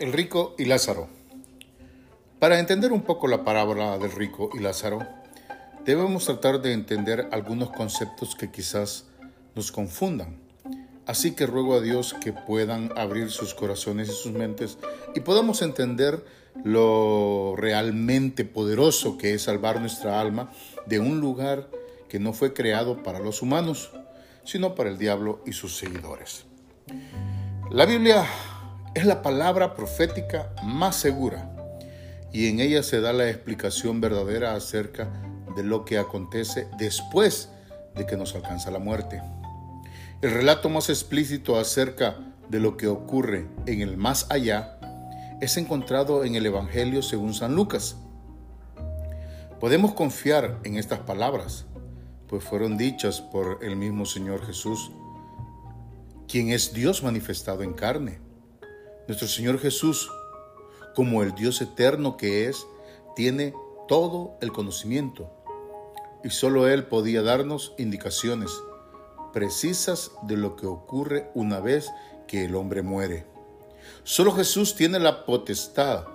El rico y Lázaro. Para entender un poco la parábola del rico y Lázaro, debemos tratar de entender algunos conceptos que quizás nos confundan. Así que ruego a Dios que puedan abrir sus corazones y sus mentes y podamos entender lo realmente poderoso que es salvar nuestra alma de un lugar que no fue creado para los humanos, sino para el diablo y sus seguidores. La Biblia es la palabra profética más segura y en ella se da la explicación verdadera acerca de lo que acontece después de que nos alcanza la muerte. El relato más explícito acerca de lo que ocurre en el más allá es encontrado en el Evangelio según San Lucas. Podemos confiar en estas palabras, pues fueron dichas por el mismo Señor Jesús, quien es Dios manifestado en carne. Nuestro Señor Jesús, como el Dios eterno que es, tiene todo el conocimiento y solo Él podía darnos indicaciones precisas de lo que ocurre una vez que el hombre muere. Solo Jesús tiene la potestad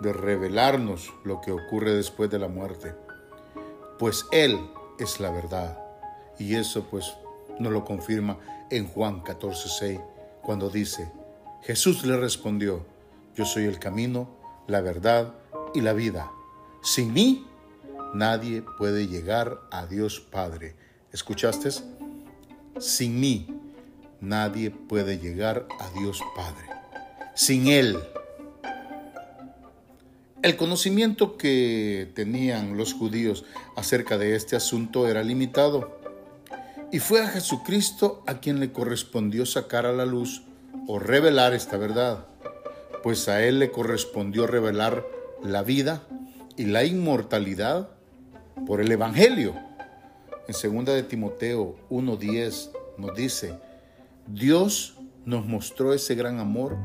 de revelarnos lo que ocurre después de la muerte, pues Él es la verdad. Y eso pues nos lo confirma en Juan 14:6, cuando dice, Jesús le respondió, yo soy el camino, la verdad y la vida. Sin mí, nadie puede llegar a Dios Padre. ¿Escuchaste? Sin mí, nadie puede llegar a Dios Padre. Sin Él. El conocimiento que tenían los judíos acerca de este asunto era limitado. Y fue a Jesucristo a quien le correspondió sacar a la luz o revelar esta verdad, pues a él le correspondió revelar la vida y la inmortalidad por el Evangelio. En 2 de Timoteo 1:10 nos dice, Dios nos mostró ese gran amor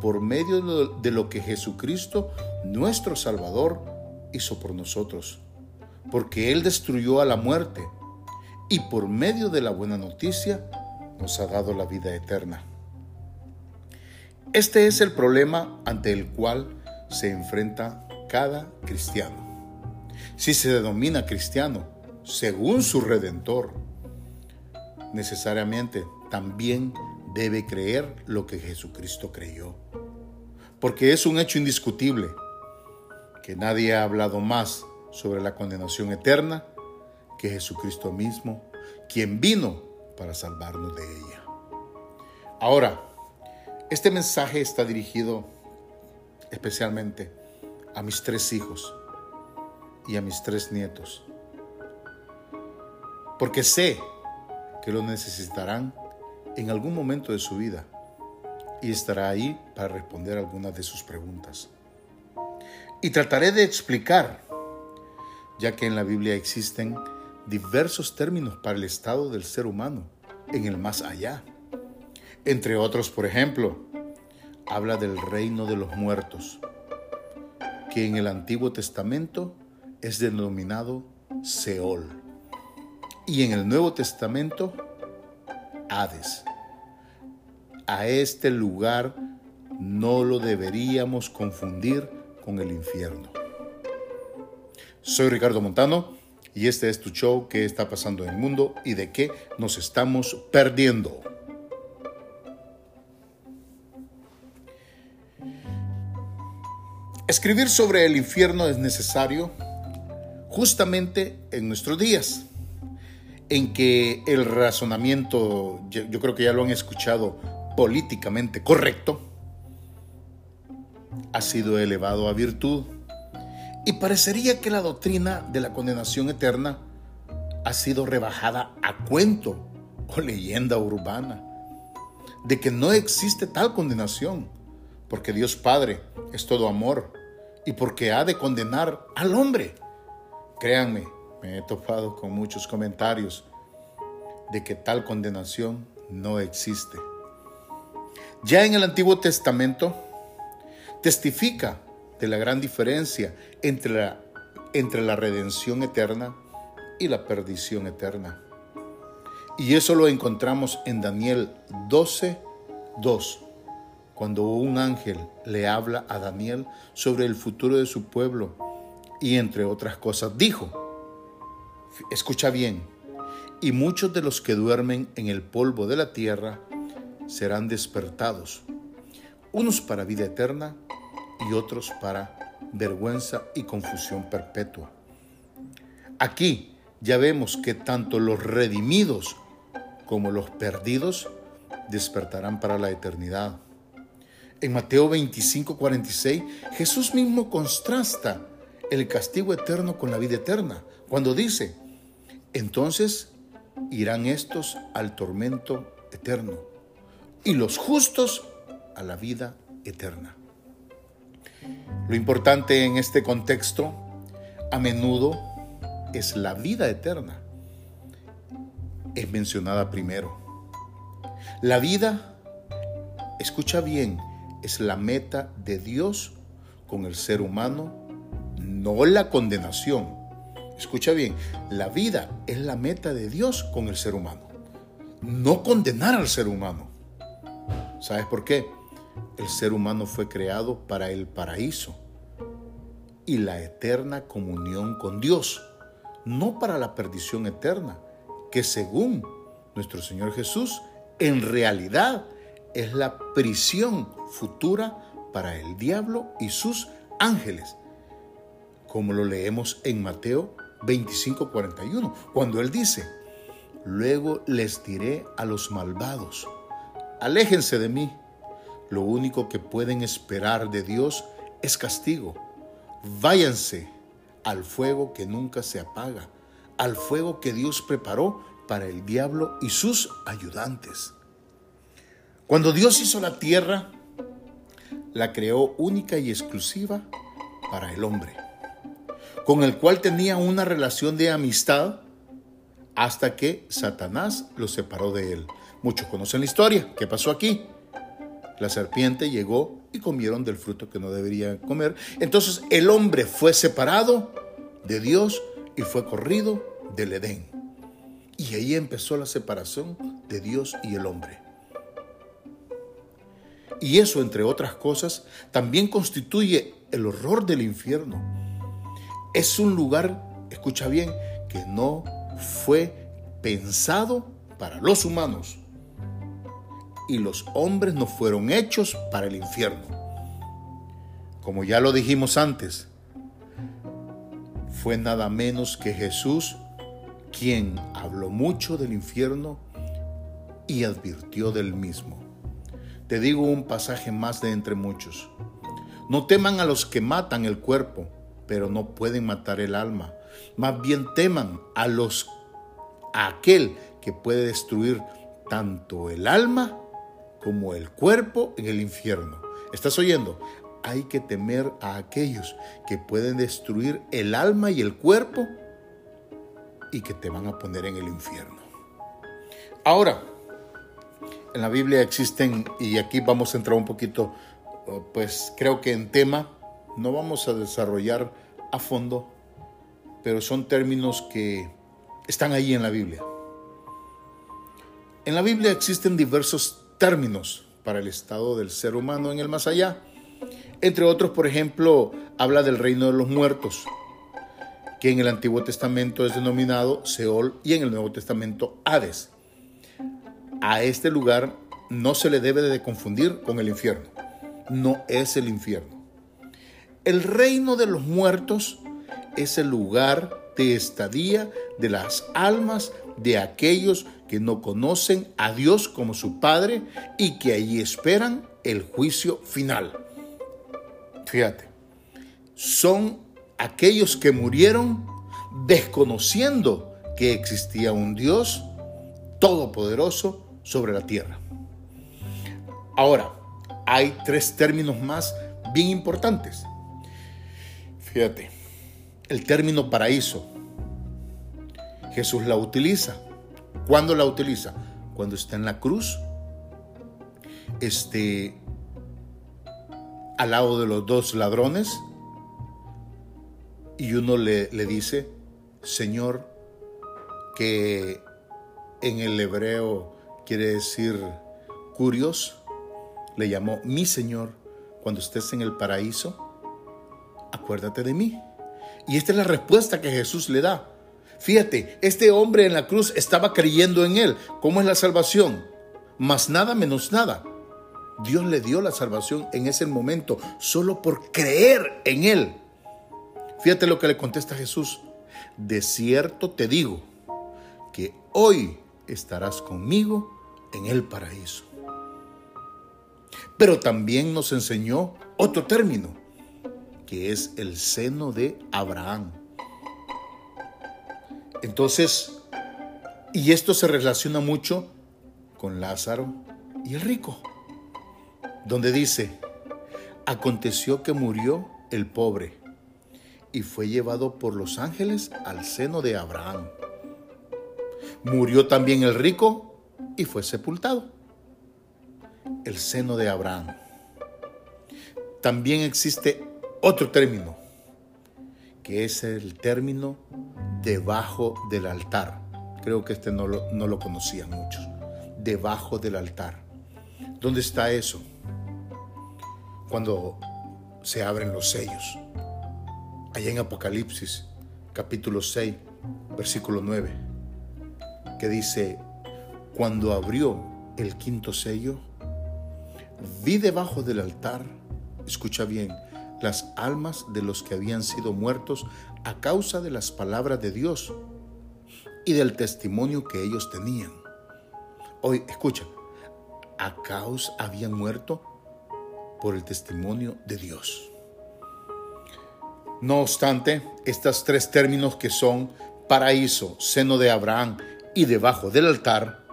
por medio de lo que Jesucristo, nuestro Salvador, hizo por nosotros, porque Él destruyó a la muerte y por medio de la buena noticia nos ha dado la vida eterna. Este es el problema ante el cual se enfrenta cada cristiano. Si se denomina cristiano según su redentor, necesariamente también debe creer lo que Jesucristo creyó. Porque es un hecho indiscutible que nadie ha hablado más sobre la condenación eterna que Jesucristo mismo, quien vino para salvarnos de ella. Ahora, este mensaje está dirigido especialmente a mis tres hijos y a mis tres nietos, porque sé que lo necesitarán en algún momento de su vida y estará ahí para responder algunas de sus preguntas. Y trataré de explicar, ya que en la Biblia existen diversos términos para el estado del ser humano en el más allá. Entre otros, por ejemplo, habla del reino de los muertos, que en el Antiguo Testamento es denominado Seol, y en el Nuevo Testamento Hades. A este lugar no lo deberíamos confundir con el infierno. Soy Ricardo Montano y este es tu show ¿Qué está pasando en el mundo y de qué nos estamos perdiendo? Escribir sobre el infierno es necesario justamente en nuestros días, en que el razonamiento, yo creo que ya lo han escuchado, políticamente correcto, ha sido elevado a virtud. Y parecería que la doctrina de la condenación eterna ha sido rebajada a cuento o leyenda urbana, de que no existe tal condenación, porque Dios Padre es todo amor y porque ha de condenar al hombre. Créanme, me he topado con muchos comentarios de que tal condenación no existe. Ya en el Antiguo Testamento testifica de la gran diferencia entre la, entre la redención eterna y la perdición eterna. Y eso lo encontramos en Daniel 12, 2 cuando un ángel le habla a Daniel sobre el futuro de su pueblo y entre otras cosas dijo, escucha bien, y muchos de los que duermen en el polvo de la tierra serán despertados, unos para vida eterna y otros para vergüenza y confusión perpetua. Aquí ya vemos que tanto los redimidos como los perdidos despertarán para la eternidad. En Mateo 25, 46, Jesús mismo contrasta el castigo eterno con la vida eterna, cuando dice, entonces irán estos al tormento eterno y los justos a la vida eterna. Lo importante en este contexto a menudo es la vida eterna. Es mencionada primero. La vida, escucha bien, es la meta de Dios con el ser humano, no la condenación. Escucha bien, la vida es la meta de Dios con el ser humano, no condenar al ser humano. ¿Sabes por qué? El ser humano fue creado para el paraíso y la eterna comunión con Dios, no para la perdición eterna, que según nuestro Señor Jesús, en realidad es la prisión futura para el diablo y sus ángeles, como lo leemos en Mateo 25:41, cuando él dice, luego les diré a los malvados, aléjense de mí, lo único que pueden esperar de Dios es castigo, váyanse al fuego que nunca se apaga, al fuego que Dios preparó para el diablo y sus ayudantes. Cuando Dios hizo la tierra, la creó única y exclusiva para el hombre, con el cual tenía una relación de amistad hasta que Satanás lo separó de él. Muchos conocen la historia. ¿Qué pasó aquí? La serpiente llegó y comieron del fruto que no deberían comer. Entonces el hombre fue separado de Dios y fue corrido del Edén. Y ahí empezó la separación de Dios y el hombre. Y eso, entre otras cosas, también constituye el horror del infierno. Es un lugar, escucha bien, que no fue pensado para los humanos. Y los hombres no fueron hechos para el infierno. Como ya lo dijimos antes, fue nada menos que Jesús quien habló mucho del infierno y advirtió del mismo. Te digo un pasaje más de entre muchos. No teman a los que matan el cuerpo, pero no pueden matar el alma. Más bien teman a los a aquel que puede destruir tanto el alma como el cuerpo en el infierno. ¿Estás oyendo? Hay que temer a aquellos que pueden destruir el alma y el cuerpo y que te van a poner en el infierno. Ahora, en la Biblia existen, y aquí vamos a entrar un poquito, eh, pues creo que en tema, no vamos a desarrollar a fondo, pero son términos que están ahí en la Biblia. En la Biblia existen diversos términos para el estado del ser humano en el más allá. Entre otros, por ejemplo, habla del reino de los muertos, que en el Antiguo Testamento es denominado Seol y en el Nuevo Testamento Hades a este lugar no se le debe de confundir con el infierno. No es el infierno. El reino de los muertos es el lugar de estadía de las almas de aquellos que no conocen a Dios como su Padre y que allí esperan el juicio final. Fíjate, son aquellos que murieron desconociendo que existía un Dios todopoderoso sobre la tierra. Ahora, hay tres términos más bien importantes. Fíjate, el término paraíso. Jesús la utiliza. ¿Cuándo la utiliza? Cuando está en la cruz, este, al lado de los dos ladrones, y uno le, le dice, Señor, que en el hebreo quiere decir curios, le llamó mi Señor, cuando estés en el paraíso, acuérdate de mí. Y esta es la respuesta que Jesús le da. Fíjate, este hombre en la cruz estaba creyendo en él. ¿Cómo es la salvación? Más nada menos nada. Dios le dio la salvación en ese momento solo por creer en él. Fíjate lo que le contesta Jesús. De cierto te digo que hoy estarás conmigo en el paraíso. Pero también nos enseñó otro término, que es el seno de Abraham. Entonces, y esto se relaciona mucho con Lázaro y el rico, donde dice, aconteció que murió el pobre y fue llevado por los ángeles al seno de Abraham. Murió también el rico y fue sepultado. El seno de Abraham. También existe otro término, que es el término debajo del altar. Creo que este no lo, no lo conocían muchos. Debajo del altar. ¿Dónde está eso? Cuando se abren los sellos. Allá en Apocalipsis, capítulo 6, versículo 9, que dice, cuando abrió el quinto sello, vi debajo del altar, escucha bien, las almas de los que habían sido muertos a causa de las palabras de Dios y del testimonio que ellos tenían. Hoy, escucha, a causa habían muerto por el testimonio de Dios. No obstante, estos tres términos que son paraíso, seno de Abraham y debajo del altar,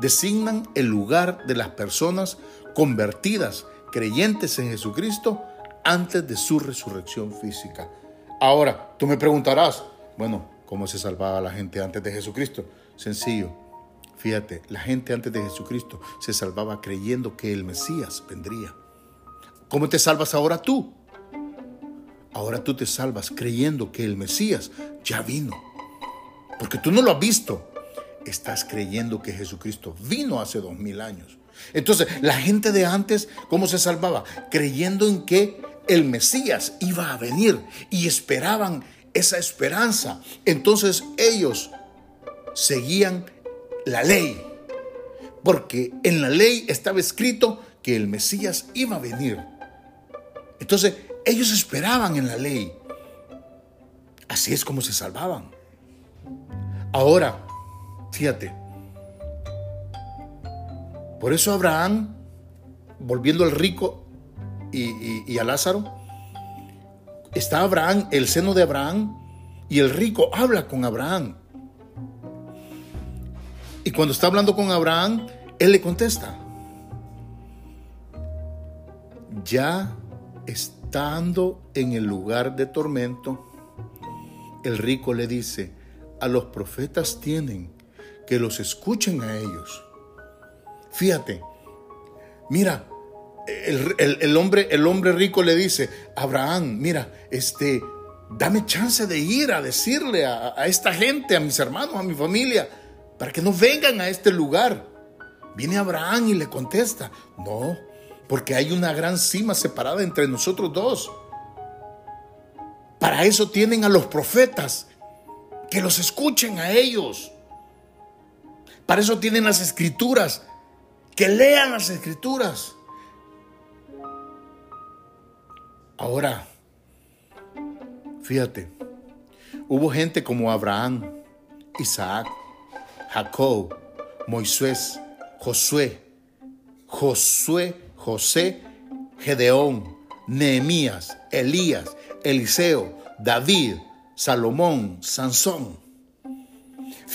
designan el lugar de las personas convertidas, creyentes en Jesucristo, antes de su resurrección física. Ahora, tú me preguntarás, bueno, ¿cómo se salvaba la gente antes de Jesucristo? Sencillo. Fíjate, la gente antes de Jesucristo se salvaba creyendo que el Mesías vendría. ¿Cómo te salvas ahora tú? Ahora tú te salvas creyendo que el Mesías ya vino. Porque tú no lo has visto. Estás creyendo que Jesucristo vino hace dos mil años. Entonces, la gente de antes, ¿cómo se salvaba? Creyendo en que el Mesías iba a venir y esperaban esa esperanza. Entonces ellos seguían la ley, porque en la ley estaba escrito que el Mesías iba a venir. Entonces ellos esperaban en la ley. Así es como se salvaban. Ahora, fíjate, por eso Abraham, volviendo al rico, y, a Lázaro, está Abraham, el seno de Abraham, y el rico habla con Abraham. Y cuando está hablando con Abraham, él le contesta, ya estando en el lugar de tormento, el rico le dice, a los profetas tienen que los escuchen a ellos. Fíjate, mira, el, hombre, el hombre rico le dice, Abraham, mira, este, dame chance de ir a decirle a, a, esta gente, a mis hermanos, a mi familia, para que no vengan a este lugar. Viene Abraham y le contesta, no, porque hay una gran cima separada entre nosotros dos. Para eso tienen a los profetas, que los escuchen a ellos. Para eso tienen las escrituras, que lean las escrituras. Ahora, fíjate, hubo gente como Abraham, Isaac, Jacob, Moisés, Josué, Josué, José, Gedeón, Nehemías, Elías, Eliseo, David, Salomón, Sansón.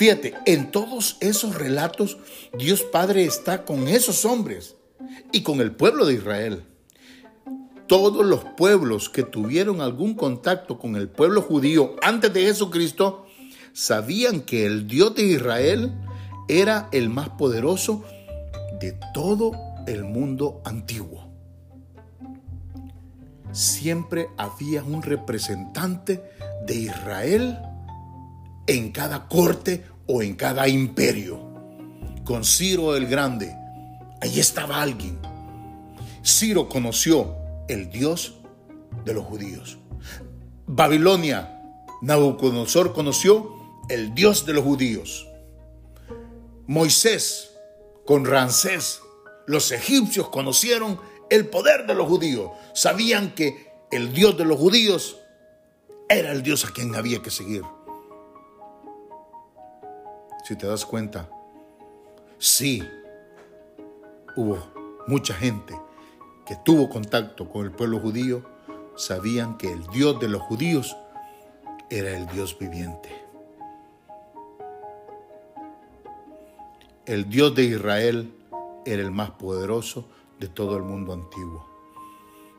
Fíjate, en todos esos relatos Dios Padre está con esos hombres y con el pueblo de Israel todos los pueblos que tuvieron algún contacto con el pueblo judío antes de Jesucristo sabían que el Dios de Israel era el más poderoso de todo el mundo antiguo. Siempre había un representante de Israel en cada corte o en cada imperio. Con Ciro el Grande, ahí estaba alguien Ciro conoció el Dios de los judíos. Babilonia, Nabucodonosor conoció el Dios de los judíos. Moisés con Ramsés, los egipcios conocieron el poder de los judíos. Sabían que el Dios de los judíos era el Dios a quien había que seguir. Si te das cuenta, sí, hubo mucha gente que tuvo contacto con el pueblo judío, sabían que el Dios de los judíos era el Dios viviente. El Dios de Israel era el más poderoso de todo el mundo antiguo.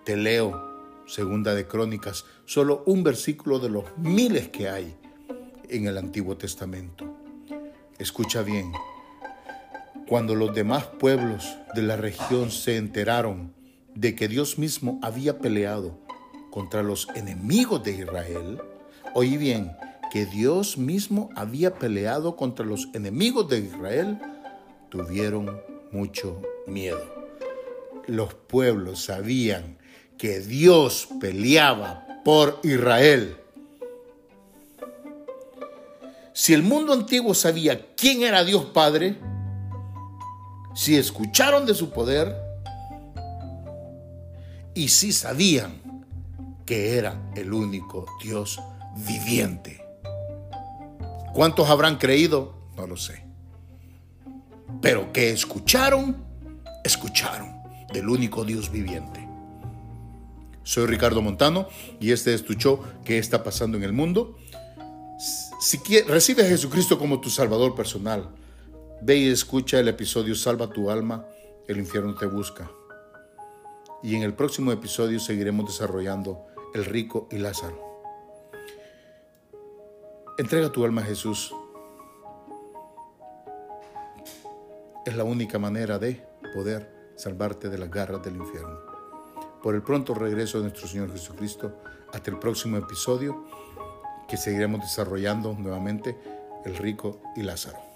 Te leo, segunda de Crónicas, solo un versículo de los miles que hay en el Antiguo Testamento. Escucha bien, cuando los demás pueblos de la región se enteraron de que Dios mismo había peleado contra los enemigos de Israel, oí bien, que Dios mismo había peleado contra los enemigos de Israel, tuvieron mucho miedo. Los pueblos sabían que Dios peleaba por Israel. Si el mundo antiguo sabía quién era Dios Padre, si escucharon de su poder y si sabían que era el único Dios viviente. ¿Cuántos habrán creído? No lo sé. Pero que escucharon, escucharon del único Dios viviente. Soy Ricardo Montano y este es tu show ¿Qué está pasando en el mundo? Si recibes a Jesucristo como tu Salvador personal, ve y escucha el episodio Salva tu alma, el infierno te busca. Y en el próximo episodio seguiremos desarrollando el rico y Lázaro. Entrega tu alma a Jesús. Es la única manera de poder salvarte de las garras del infierno. Por el pronto regreso de nuestro Señor Jesucristo, hasta el próximo episodio que seguiremos desarrollando nuevamente el rico y Lázaro.